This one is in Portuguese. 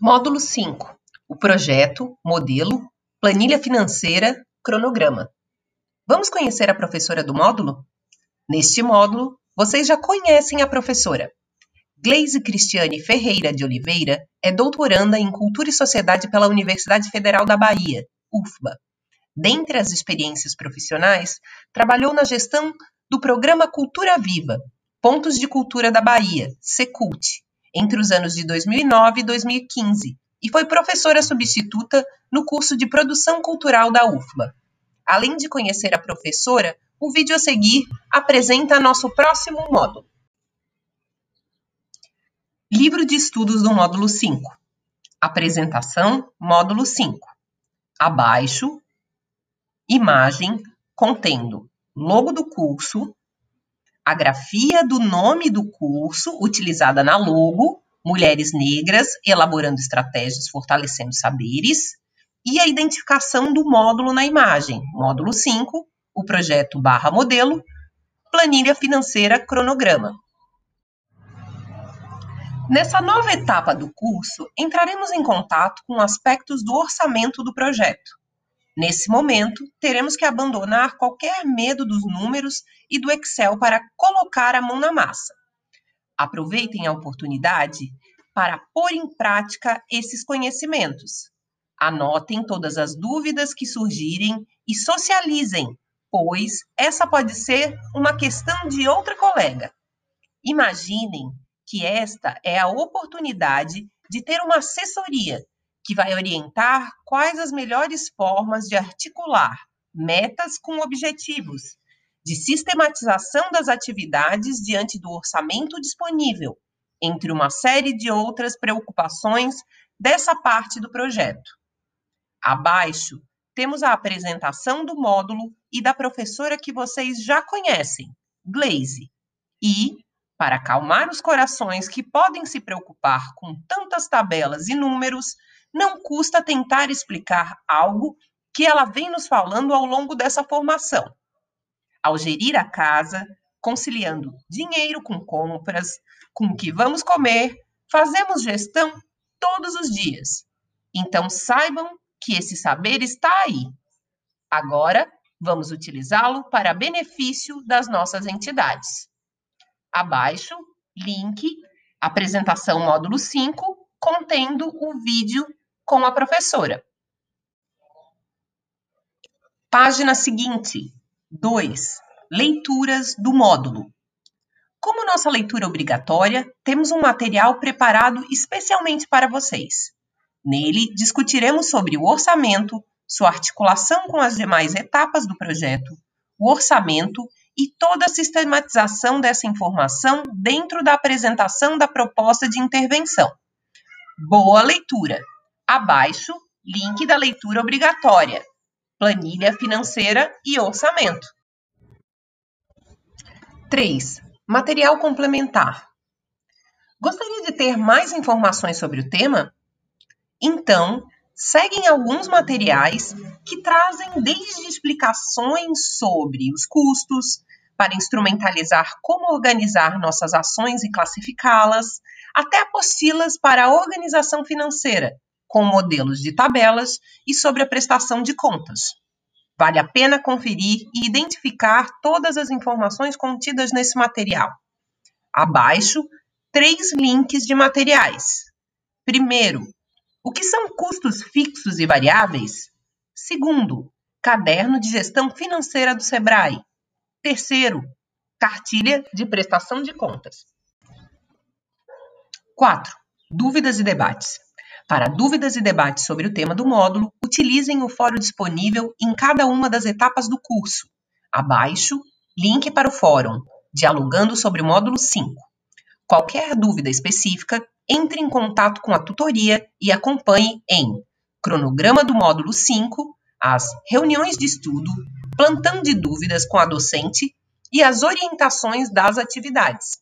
Módulo 5. O projeto, modelo, planilha financeira, cronograma. Vamos conhecer a professora do módulo? Neste módulo, vocês já conhecem a professora. Gleise Cristiane Ferreira de Oliveira é doutoranda em Cultura e Sociedade pela Universidade Federal da Bahia, UFBA. Dentre as experiências profissionais, trabalhou na gestão do programa Cultura Viva, Pontos de Cultura da Bahia, Secult, entre os anos de 2009 e 2015, e foi professora substituta no curso de Produção Cultural da UFBA. Além de conhecer a professora, o vídeo a seguir apresenta nosso próximo módulo. Livro de estudos do módulo 5. Apresentação, módulo 5. Abaixo, imagem contendo logo do curso, a grafia do nome do curso utilizada na logo, Mulheres Negras elaborando estratégias fortalecendo saberes, e a identificação do módulo na imagem, módulo 5, o projeto barra modelo, planilha financeira cronograma. Nessa nova etapa do curso, entraremos em contato com aspectos do orçamento do projeto, Nesse momento, teremos que abandonar qualquer medo dos números e do Excel para colocar a mão na massa. Aproveitem a oportunidade para pôr em prática esses conhecimentos. Anotem todas as dúvidas que surgirem e socializem, pois essa pode ser uma questão de outra colega. Imaginem que esta é a oportunidade de ter uma assessoria que vai orientar quais as melhores formas de articular metas com objetivos, de sistematização das atividades diante do orçamento disponível, entre uma série de outras preocupações dessa parte do projeto. Abaixo, temos a apresentação do módulo e da professora que vocês já conhecem, Glaze. E, para acalmar os corações que podem se preocupar com tantas tabelas e números, não custa tentar explicar algo que ela vem nos falando ao longo dessa formação. Ao gerir a casa, conciliando dinheiro com compras, com o que vamos comer, fazemos gestão todos os dias. Então saibam que esse saber está aí. Agora, vamos utilizá-lo para benefício das nossas entidades. Abaixo, link, apresentação módulo 5, contendo o vídeo com a professora. Página seguinte, 2. Leituras do módulo. Como nossa leitura obrigatória, temos um material preparado especialmente para vocês. Nele, discutiremos sobre o orçamento, sua articulação com as demais etapas do projeto, o orçamento e toda a sistematização dessa informação dentro da apresentação da proposta de intervenção. Boa leitura! Abaixo, link da leitura obrigatória, planilha financeira e orçamento. 3. Material complementar. Gostaria de ter mais informações sobre o tema? Então, seguem alguns materiais que trazem desde explicações sobre os custos, para instrumentalizar como organizar nossas ações e classificá-las, até apostilas para a organização financeira, com modelos de tabelas e sobre a prestação de contas. Vale a pena conferir e identificar todas as informações contidas nesse material. Abaixo, três links de materiais. Primeiro, o que são custos fixos e variáveis? Segundo, caderno de gestão financeira do Sebrae. Terceiro, cartilha de prestação de contas. 4. Dúvidas e debates. Para dúvidas e debates sobre o tema do módulo, utilizem o fórum disponível em cada uma das etapas do curso. Abaixo, link para o fórum, dialogando sobre o módulo 5. Qualquer dúvida específica, entre em contato com a tutoria e acompanhe em cronograma do módulo 5, as reuniões de estudo, plantão de dúvidas com a docente e as orientações das atividades.